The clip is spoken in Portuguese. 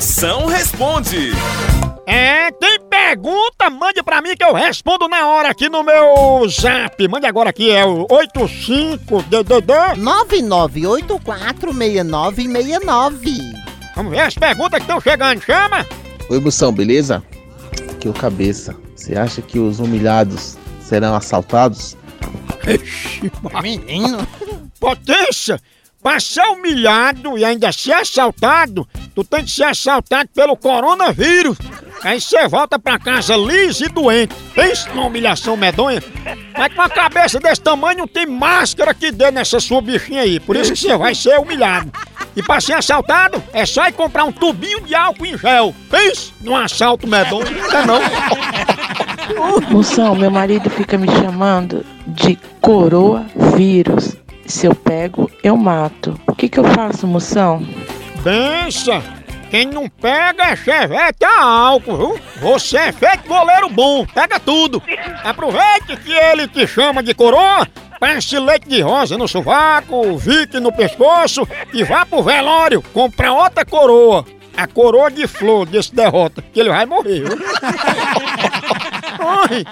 Moção responde. É, tem pergunta? Mande pra mim que eu respondo na hora aqui no meu zap. Mande agora aqui, é o 85DDD. 99846969. Vamos ver as perguntas que estão chegando. Chama! Oi, Moção, beleza? Aqui é o Cabeça. Você acha que os humilhados serão assaltados? Ixi, Menino. potência! Pra ser humilhado e ainda ser assaltado, tu tem que ser assaltado pelo coronavírus. Aí você volta pra casa liso e doente. Pensa numa humilhação medonha. Mas com a cabeça desse tamanho não tem máscara que dê nessa sua bichinha aí. Por isso que você vai ser humilhado. E pra ser assaltado, é só ir comprar um tubinho de álcool em gel. Pensa num assalto medonho. É não? Moção, meu marido fica me chamando de coroa vírus. Se eu pego, eu mato. O que, que eu faço, moção? Pensa! Quem não pega é chevette a álcool, viu? Você é feito goleiro bom, pega tudo. Aproveite que ele te chama de coroa, passe leite de rosa no sovaco, vique no pescoço e vá pro velório comprar outra coroa. A coroa de flor desse derrota, que ele vai morrer, viu? Oi.